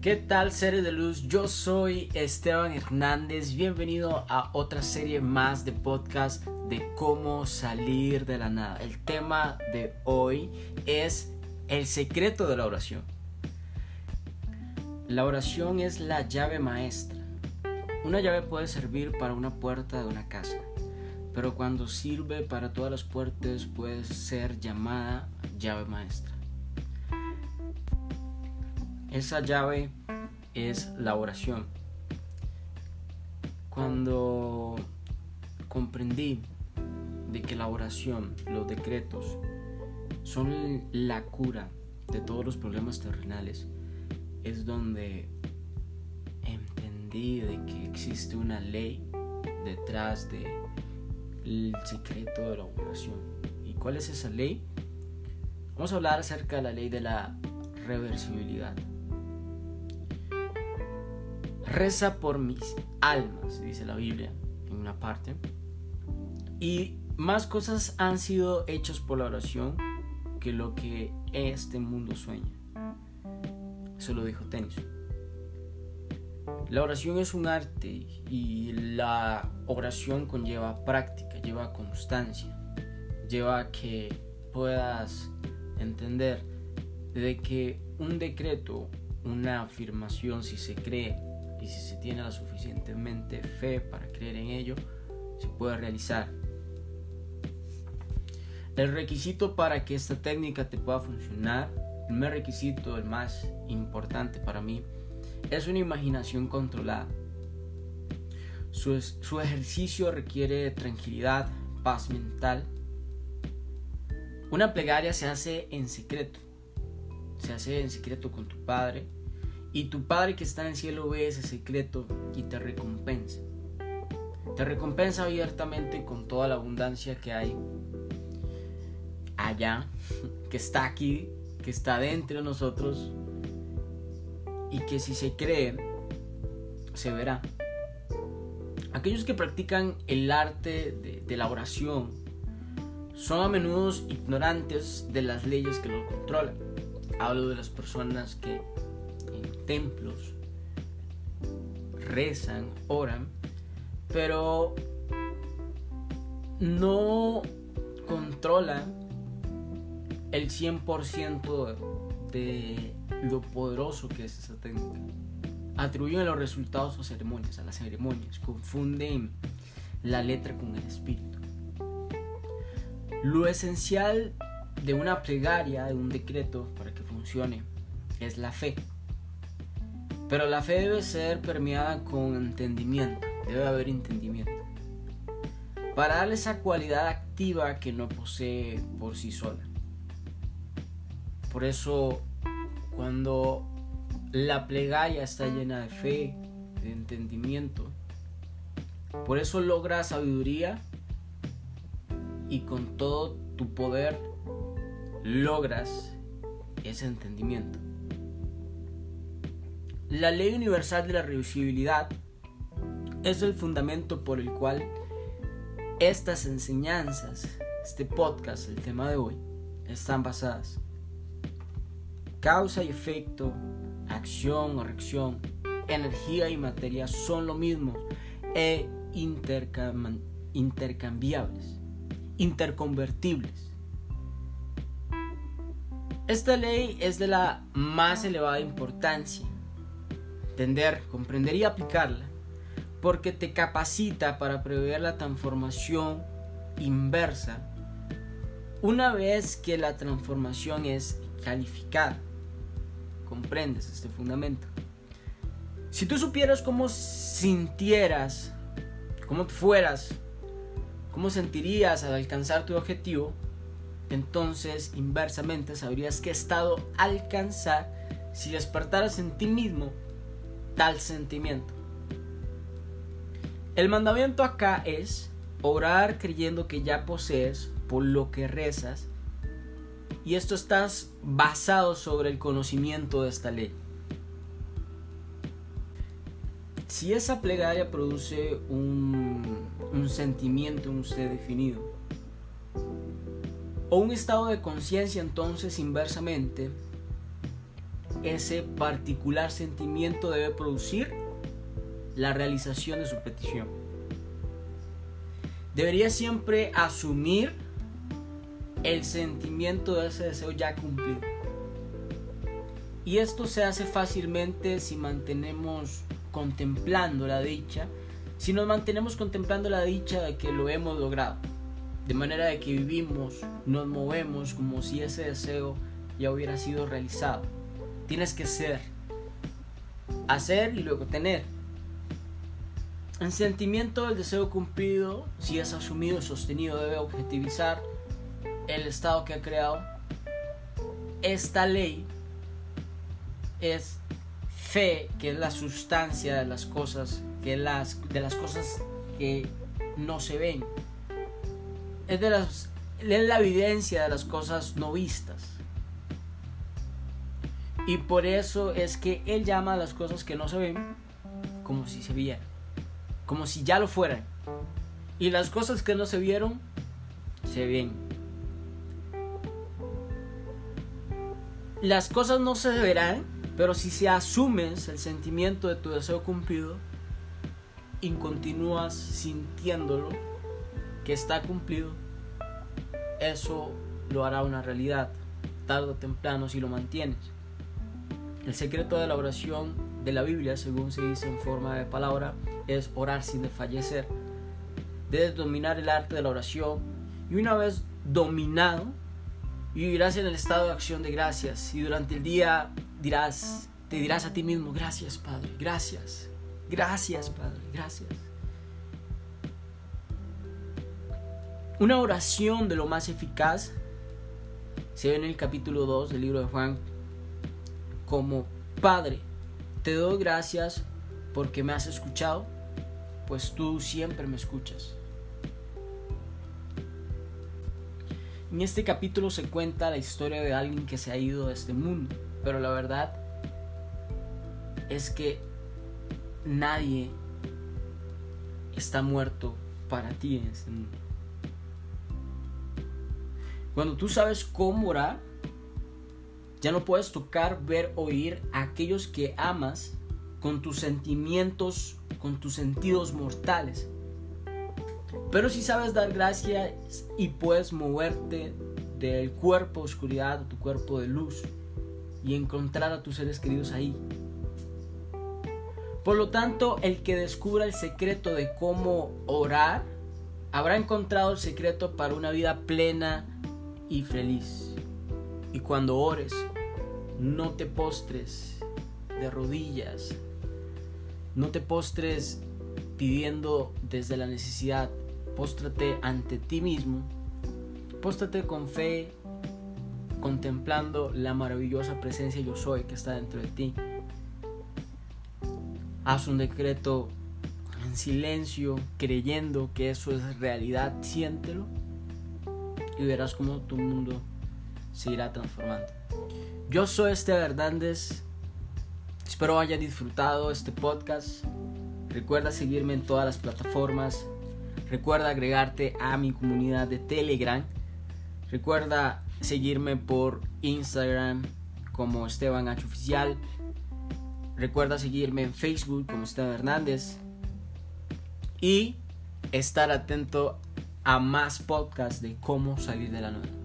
¿Qué tal seres de luz? Yo soy Esteban Hernández, bienvenido a otra serie más de podcast de cómo salir de la nada. El tema de hoy es el secreto de la oración. La oración es la llave maestra. Una llave puede servir para una puerta de una casa, pero cuando sirve para todas las puertas puede ser llamada llave maestra. Esa llave es la oración. Cuando comprendí de que la oración, los decretos, son la cura de todos los problemas terrenales, es donde entendí de que existe una ley detrás del secreto de la oración. ¿Y cuál es esa ley? Vamos a hablar acerca de la ley de la reversibilidad. Reza por mis almas, dice la Biblia en una parte. Y más cosas han sido hechas por la oración que lo que este mundo sueña. Eso lo dijo Tenis. La oración es un arte y la oración conlleva práctica, lleva constancia, lleva que puedas entender de que un decreto, una afirmación, si se cree y si se tiene la suficientemente fe para creer en ello, se puede realizar. El requisito para que esta técnica te pueda funcionar, el primer requisito, el más importante para mí, es una imaginación controlada. Su, su ejercicio requiere tranquilidad, paz mental. Una plegaria se hace en secreto. Se hace en secreto con tu padre, y tu Padre que está en el cielo ve ese secreto y te recompensa. Te recompensa abiertamente con toda la abundancia que hay allá, que está aquí, que está dentro de nosotros y que si se cree, se verá. Aquellos que practican el arte de, de la oración son a menudo ignorantes de las leyes que lo controlan. Hablo de las personas que templos, rezan, oran, pero no controlan el 100% de lo poderoso que es esa técnica. Atribuyen los resultados a ceremonias, a las ceremonias, confunden la letra con el espíritu. Lo esencial de una plegaria, de un decreto, para que funcione, es la fe. Pero la fe debe ser permeada con entendimiento, debe haber entendimiento. Para darle esa cualidad activa que no posee por sí sola. Por eso, cuando la plegaria está llena de fe, de entendimiento, por eso logra sabiduría y con todo tu poder logras ese entendimiento. La ley universal de la reversibilidad es el fundamento por el cual estas enseñanzas, este podcast, el tema de hoy, están basadas. Causa y efecto, acción o reacción, energía y materia son lo mismo e intercambiables, interconvertibles. Esta ley es de la más elevada importancia entender, comprender y aplicarla, porque te capacita para prever la transformación inversa una vez que la transformación es calificada. Comprendes este fundamento. Si tú supieras cómo sintieras, cómo fueras, cómo sentirías al alcanzar tu objetivo, entonces inversamente sabrías qué estado alcanzar si despertaras en ti mismo tal sentimiento. El mandamiento acá es orar creyendo que ya posees por lo que rezas y esto estás basado sobre el conocimiento de esta ley. Si esa plegaria produce un, un sentimiento en usted definido o un estado de conciencia, entonces inversamente ese particular sentimiento debe producir la realización de su petición. Debería siempre asumir el sentimiento de ese deseo ya cumplido. Y esto se hace fácilmente si mantenemos contemplando la dicha, si nos mantenemos contemplando la dicha de que lo hemos logrado. De manera de que vivimos, nos movemos como si ese deseo ya hubiera sido realizado. Tienes que ser, hacer y luego tener. El sentimiento del deseo cumplido, si es asumido y sostenido, debe objetivizar el estado que ha creado. Esta ley es fe, que es la sustancia de las cosas, que las, de las cosas que no se ven. Es, de las, es la evidencia de las cosas no vistas. Y por eso es que él llama a las cosas que no se ven como si se vieran, como si ya lo fueran. Y las cosas que no se vieron, se ven. Las cosas no se verán, pero si se asumes el sentimiento de tu deseo cumplido y continúas sintiéndolo, que está cumplido, eso lo hará una realidad, tarde o temprano si lo mantienes. El secreto de la oración de la Biblia, según se dice en forma de palabra, es orar sin desfallecer. Debes dominar el arte de la oración y una vez dominado, vivirás en el estado de acción de gracias y durante el día dirás, te dirás a ti mismo, gracias Padre, gracias, gracias Padre, gracias. Una oración de lo más eficaz se ve en el capítulo 2 del libro de Juan como Padre, te doy gracias porque me has escuchado, pues tú siempre me escuchas. En este capítulo se cuenta la historia de alguien que se ha ido de este mundo, pero la verdad es que nadie está muerto para ti en este mundo. Cuando tú sabes cómo orar, ya no puedes tocar, ver, oír a aquellos que amas con tus sentimientos, con tus sentidos mortales. Pero si sabes dar gracias y puedes moverte del cuerpo de oscuridad a tu cuerpo de luz y encontrar a tus seres queridos ahí. Por lo tanto, el que descubra el secreto de cómo orar, habrá encontrado el secreto para una vida plena y feliz. Y cuando ores, no te postres de rodillas. No te postres pidiendo desde la necesidad. Póstrate ante ti mismo. Póstrate con fe, contemplando la maravillosa presencia yo soy que está dentro de ti. Haz un decreto en silencio, creyendo que eso es realidad, siéntelo y verás cómo tu mundo se irá transformando. Yo soy Esteban Hernández. Espero hayan disfrutado este podcast. Recuerda seguirme en todas las plataformas. Recuerda agregarte a mi comunidad de Telegram. Recuerda seguirme por Instagram como Esteban H. Oficial. Recuerda seguirme en Facebook como Esteban Hernández. Y estar atento a más podcasts de cómo salir de la noche.